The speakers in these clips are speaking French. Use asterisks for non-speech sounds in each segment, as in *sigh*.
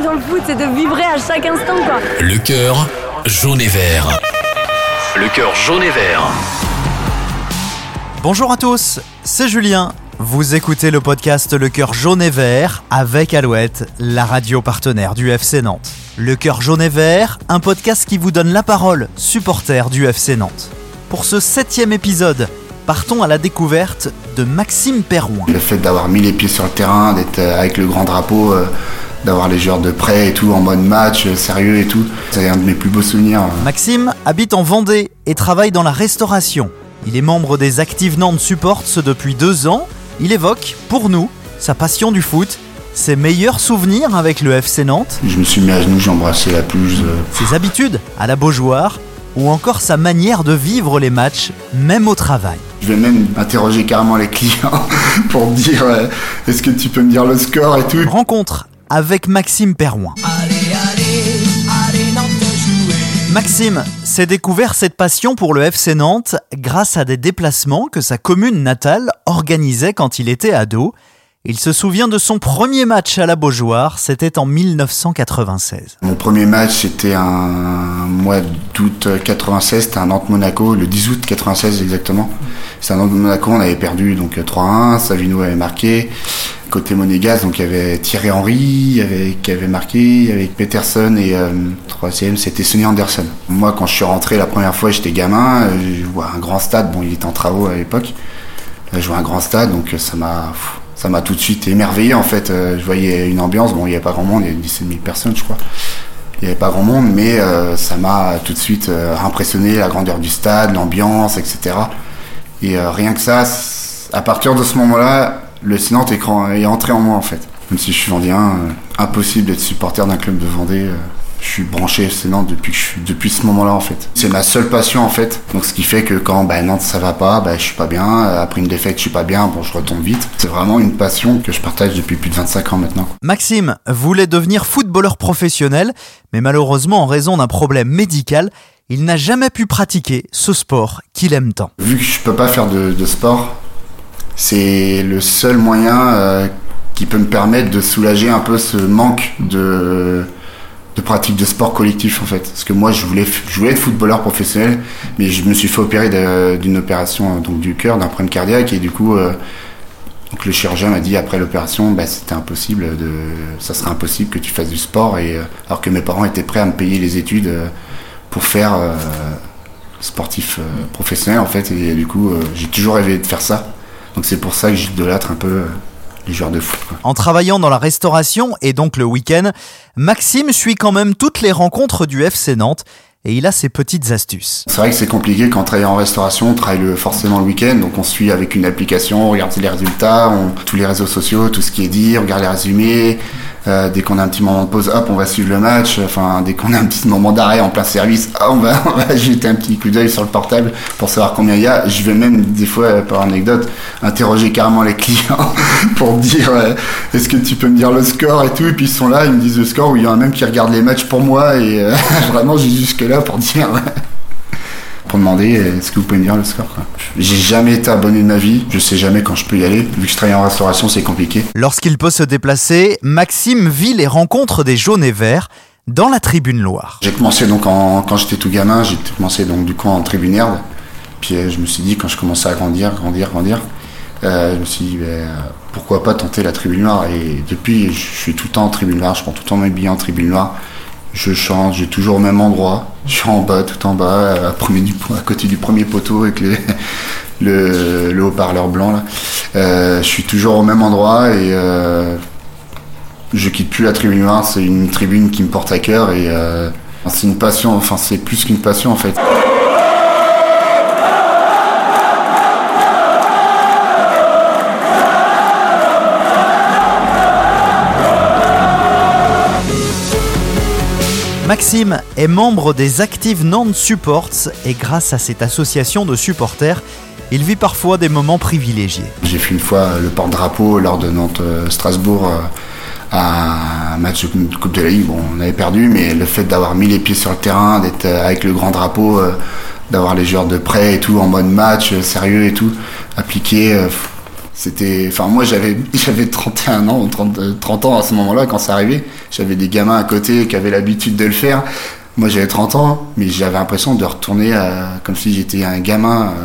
ça dans le foot, c'est de vibrer à chaque instant, quoi. Le cœur jaune et vert. Le cœur jaune et vert. Bonjour à tous, c'est Julien. Vous écoutez le podcast Le cœur jaune et vert avec Alouette, la radio partenaire du FC Nantes. Le cœur jaune et vert, un podcast qui vous donne la parole, supporter du FC Nantes. Pour ce septième épisode, partons à la découverte de Maxime Perrouin. Le fait d'avoir mis les pieds sur le terrain, d'être avec le grand drapeau, euh, d'avoir les joueurs de près et tout, en mode match, euh, sérieux et tout, c'est un de mes plus beaux souvenirs. Maxime habite en Vendée et travaille dans la restauration. Il est membre des Active Nantes Supports depuis deux ans. Il évoque, pour nous, sa passion du foot, ses meilleurs souvenirs avec le FC Nantes, Je me suis mis à genoux, j'ai embrassé la pelouse. euh, ses habitudes à la Beaujoire ou encore sa manière de vivre les matchs, même au travail. Je vais même interroger carrément les clients *laughs* pour dire euh, est-ce que tu peux me dire le score et tout. Rencontre avec Maxime Perrouin. Maxime s'est découvert cette passion pour le FC Nantes grâce à des déplacements que sa commune natale organisait quand il était ado. Il se souvient de son premier match à la Beaujoire, c'était en 1996. Mon premier match c'était un mois d'août 96, c'était un Nantes-Monaco, le 10 août 96 exactement. C'était un Nantes-Monaco, on avait perdu donc 3-1, Savino avait marqué. Côté Monégas, donc il y avait Thierry Henry il y avait, qui avait marqué, avec Peterson et euh, troisième c'était Sonny Anderson. Moi quand je suis rentré la première fois j'étais gamin, euh, je vois un grand stade, bon il était en travaux à l'époque, je vois un grand stade donc euh, ça m'a ça m'a tout de suite émerveillé en fait. Euh, Je voyais une ambiance, bon il n'y avait pas grand monde, il y avait 17 000 personnes je crois. Il n'y avait pas grand monde, mais ça m'a tout de suite impressionné, la grandeur du stade, l'ambiance, etc. Et rien que ça, à partir de ce moment-là, le est, cran- est entré en moi en fait. Même si je suis vendéen, euh, impossible d'être supporter d'un club de Vendée. euh, je suis branché FC Nantes depuis, ce moment-là en fait. C'est ma seule passion en fait. Donc ce qui fait que quand bah, Nantes ça va pas, bah, je suis pas bien. Euh, Après une défaite, je suis pas bien. Bon, je retombe vite. C'est vraiment une passion que je partage depuis plus de 25 ans maintenant. Maxime voulait devenir footballeur professionnel, mais malheureusement en raison d'un problème médical, il n'a jamais pu pratiquer ce sport qu'il aime tant. Vu que je peux pas faire de, de sport, c'est le seul moyen euh, qui peut me permettre de soulager un peu ce manque de, pratique de sport collectif en fait. Parce que moi je voulais, être footballeur professionnel, mais je me suis fait opérer d'une opération euh, donc du cœur, d'un problème cardiaque et du coup euh, le chirurgien m'a dit après l'opération bah, c'était impossible de ça serait impossible que tu fasses du sport et alors que mes parents étaient prêts à me payer les études pour faire sportif professionnel en fait et du coup j'ai toujours rêvé de faire ça donc c'est pour ça que j'idolâtre un peu euh, les joueurs de foot quoi. En travaillant dans la restauration et donc le week-end, Maxime suit quand même toutes les rencontres du FC Nantes et il a ses petites astuces. c'est vrai que c'est compliqué quand on travaille en restauration on travaille le, forcément le week-end donc on suit avec une application on regarde les résultats on, tous les réseaux sociaux tout ce qui est dit on regarde les résumés euh, dès qu'on a un petit moment de pause hop on va suivre le match. Enfin dès qu'on a un petit moment d'arrêt en plein service *laughs* on va, on va jeter un petit coup d'œil sur le portable pour savoir combien il y a. Je vais même des fois euh, par anecdote interroger carrément les *laughs* clients pour dire euh, est-ce que tu peux me dire le score et tout. Et puis ils sont là ils me disent le score. Ou il y en a même qui regardent les matchs pour moi. Et euh, *laughs* vraiment j'ai jusque là pour dire pour demander euh, est-ce que vous pouvez me dire le score. J'ai jamais été abonné de ma vie, je sais jamais quand je peux y aller. Vu que je travaille en restauration, c'est compliqué. Lorsqu'il peut se déplacer, Maxime vit les rencontres des jaunes et verts dans la tribune Loire. J'ai commencé donc en, quand j'étais tout gamin, j'ai commencé donc du coup en tribune herde. Puis euh, je me suis dit quand je commençais à grandir, grandir, grandir, euh, je me suis dit ben, pourquoi pas tenter la tribune noire. Et depuis, je suis tout le temps en tribune noire, je prends tout le temps mes billets en tribune noire. Je chante, j'ai toujours au même endroit. Je suis en bas, tout en bas, à, côté du premier poteau avec *laughs* le, le haut-parleur blanc là. Euh, je suis toujours au même endroit et euh, je quitte plus la tribune noire. C'est une tribune qui me porte à cœur et euh, c'est une passion. Enfin, c'est plus qu'une passion en fait. Maxime est membre des Active Nantes Supports et grâce à cette association de supporters, il vit parfois des moments privilégiés. J'ai fait une fois le porte-drapeau lors de Nantes-Strasbourg euh, à un match de Coupe de la Ligue. Bon, on avait perdu, mais le fait d'avoir mis les pieds sur le terrain, d'être euh, avec le grand drapeau, euh, d'avoir les joueurs de près et tout, en mode match, euh, sérieux et tout, appliqué, euh, C'était, enfin moi j'avais *laughs* j'avais 31 ans, 30, 30 ans à ce moment-là quand ça arrivait. J'avais des gamins à côté qui avaient l'habitude de le faire. Moi j'avais 30 ans, mais j'avais l'impression de retourner à, comme si j'étais un gamin. euh,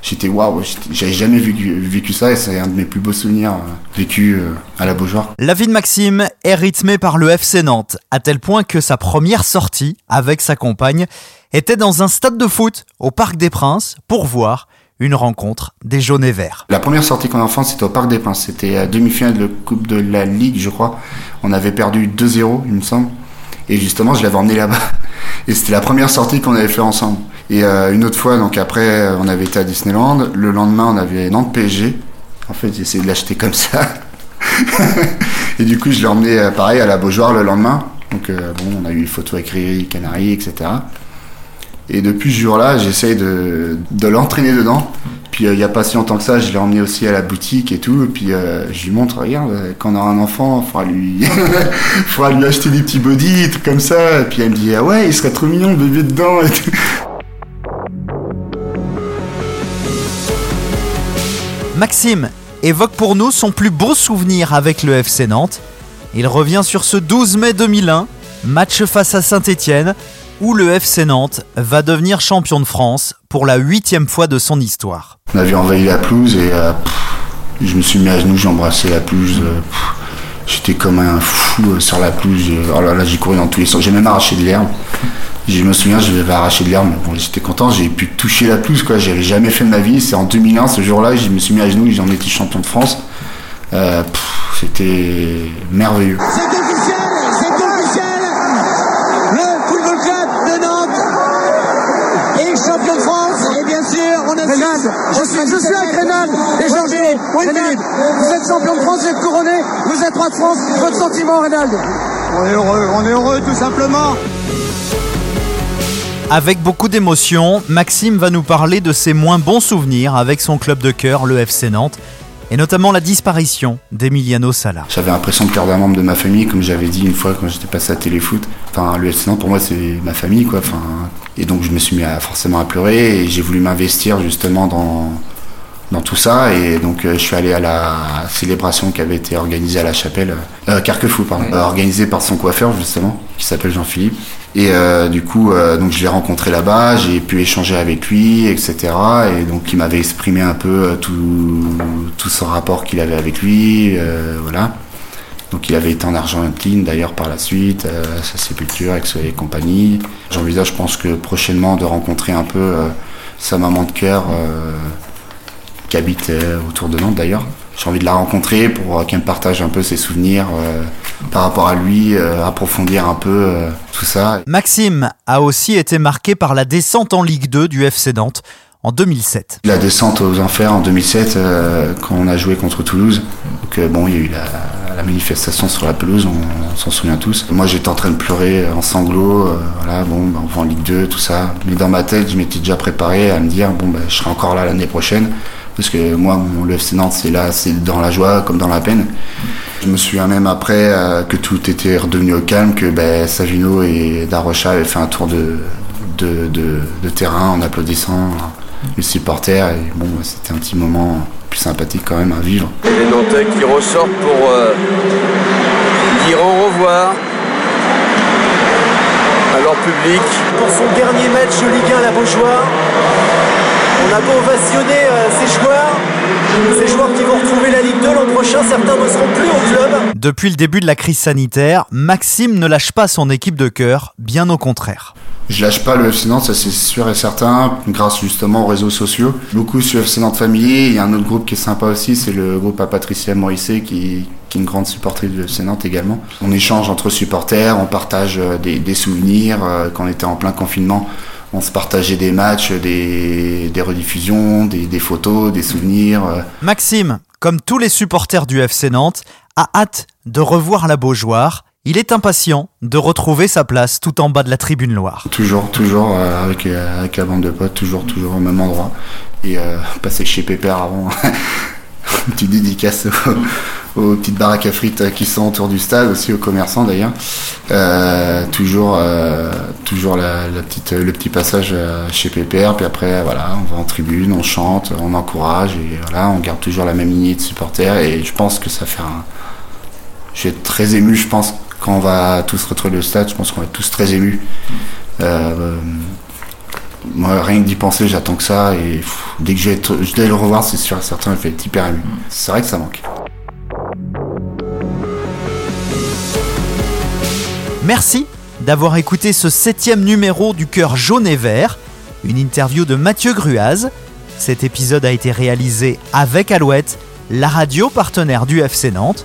J'étais waouh, j'avais jamais vécu, vécu ça et c'est un de mes plus beaux souvenirs euh, vécus euh, à la Beaujoire. La vie de Maxime est rythmée par le FC Nantes, à tel point que sa première sortie avec sa compagne était dans un stade de foot au Parc des Princes pour voir une rencontre des jaunes et verts. La première sortie qu'on a en France, c'était au Parc des Princes. C'était la demi-finale de la Coupe de la Ligue, je crois. On avait perdu 2-0, il me semble. Et justement, je l'avais emmené là-bas. *laughs* Et c'était la première sortie qu'on avait fait ensemble. Et euh, une autre fois, donc après, euh, on avait été à Disneyland. Le lendemain, on avait Nantes PSG. En fait, j'ai essayé de l'acheter comme ça. *laughs* et du coup, je l'ai emmené, euh, pareil, à la Beaujoire le lendemain. Donc, euh, bon, on a eu une photo avec Riri, Canary, etc. Et depuis ce jour-là, j'essaye de, l'entraîner dedans. Puis euh, il y a pas si longtemps que ça, je l'ai emmené aussi à la boutique et tout. Et puis euh, je lui montre, regarde, euh, quand on aura un enfant, il faudra lui, *laughs* faudra lui acheter des petits body, des trucs comme ça. Et puis elle me dit, ah ouais, il serait trop mignon le bébé dedans. Et tout. Maxime évoque pour nous son plus beau souvenir avec le FC Nantes. Il revient sur ce 12 mai 2001, match face à Saint-Étienne, où le FC Nantes va devenir champion de France pour la huitième fois de son histoire. On avait envahi la pelouse et euh, pff, je me suis mis à genoux, j'ai embrassé la pelouse. euh, J'étais comme un fou euh, sur la pelouse. Oh là là, j'ai couru dans tous les sens. J'ai même arraché de l'herbe. Je me souviens, je vais arracher de l'herbe. Bon, j'étais content, j'ai pu toucher la pelouse, quoi. J'avais jamais fait de ma vie. C'est en 2001, ce jour-là, je me suis mis à genoux, j'en étais champion de France. Euh, C'était merveilleux. Je suis, je suis avec Rénal et Georges. Rénal, vous êtes champion de France, vous êtes couronné, vous êtes roi de France. Votre sentiment, Rénal On est heureux, on est heureux tout simplement. Avec beaucoup d'émotion, Maxime va nous parler de ses moins bons souvenirs avec son club de cœur, le FC Nantes, et notamment la disparition d'Emiliano Sala. J'avais l'impression de perdre un membre de ma famille, comme j'avais dit une fois quand j'étais passé à Téléfoot. Enfin, le FC Nantes, pour moi, c'est ma famille, quoi. Enfin, et donc, je me suis mis à, forcément à pleurer et j'ai voulu m'investir justement dans, dans tout ça. Et donc, euh, je suis allé à la célébration qui avait été organisée à la chapelle, euh, Carquefou, pardon, euh, organisée par son coiffeur, justement, qui s'appelle Jean-Philippe. Et euh, du coup, euh, donc je l'ai rencontré là-bas, j'ai pu échanger avec lui, etc. Et donc il m'avait exprimé un peu euh, tout, tout son rapport qu'il avait avec lui, euh, voilà. Donc il avait été en Argentine d'ailleurs par la suite, euh, à sa sépulture avec et compagnie. J'envisage, je pense que prochainement de rencontrer un peu euh, sa maman de cœur euh, qui habite euh, autour de Nantes d'ailleurs. J'ai envie de la rencontrer pour qu'elle me partage un peu ses souvenirs par rapport à lui, approfondir un peu tout ça. Maxime a aussi été marqué par la descente en Ligue 2 du FC Nantes en 2007. La descente aux enfers en 2007, euh, quand on a joué contre Toulouse. Donc bon, il y a eu la, la manifestation sur la pelouse, on, s'en souvient tous. Moi, j'étais en train de pleurer en sanglots. euh, bon, bah, on va en Ligue 2, tout ça. Mais dans ma tête, je m'étais déjà préparé à me dire, bon, bah, je serai encore là l'année prochaine. Parce que moi, mon, FC Nantes, c'est là, c'est dans la joie comme dans la peine. Je me souviens même après euh, que tout était redevenu au calme, que ben, Savino et Darocha avaient fait un tour de terrain en applaudissant les supporters. Et bon, c'était un petit moment plus sympathique quand même à vivre. Les Nantais qui ressortent pour euh, dire au revoir à leur public. pour son dernier match de Ligue 1 à la Beaujoire. On a beau ovationner euh, ces joueurs, ces joueurs qui vont retrouver la Ligue 2 l'an prochain, certains ne seront plus au club. Depuis le début de la crise sanitaire, Maxime ne lâche pas son équipe de cœur, bien au contraire. Je lâche pas le FC Nantes, ça c'est sûr et certain, grâce justement aux réseaux sociaux. Beaucoup sur FC Nantes Family, il y a un autre groupe qui est sympa aussi, c'est le groupe à Patricia qui, est une grande supportrice du FC Nantes également. On échange entre supporters, on partage euh, des, souvenirs. euh, Quand on était en plein confinement, on se partageait des matchs, des, des rediffusions, des, des photos, des souvenirs. euh. Maxime, comme tous les supporters du FC Nantes, a hâte de revoir la Beaujoire. Il est impatient de retrouver sa place tout en bas de la tribune Loire. Toujours, toujours euh, avec, euh, avec la bande de potes, toujours, toujours au même endroit. Et euh, passer chez Pépère avant. *laughs* Petite dédicace aux petites baraques à frites qui sont autour du stade, aussi aux commerçants d'ailleurs. Toujours, toujours le petit passage chez PPR, puis après voilà, on va en tribune, on chante, on encourage et voilà, on garde toujours la même lignée de supporters et je pense que ça fait un. Je vais être très ému, je pense, quand on va tous retrouver le stade, je pense qu'on va être tous très émus. Euh, moi, rien que d'y penser, j'attends que ça. Et dès que je vais, le revoir, c'est sûr et certain, je être hyper ému. C'est vrai que ça manque. Merci d'avoir écouté ce septième numéro du Cœur jaune et vert, une interview de Mathieu Gruaz. Cet épisode a été réalisé avec Alouette, la radio partenaire du FC Nantes.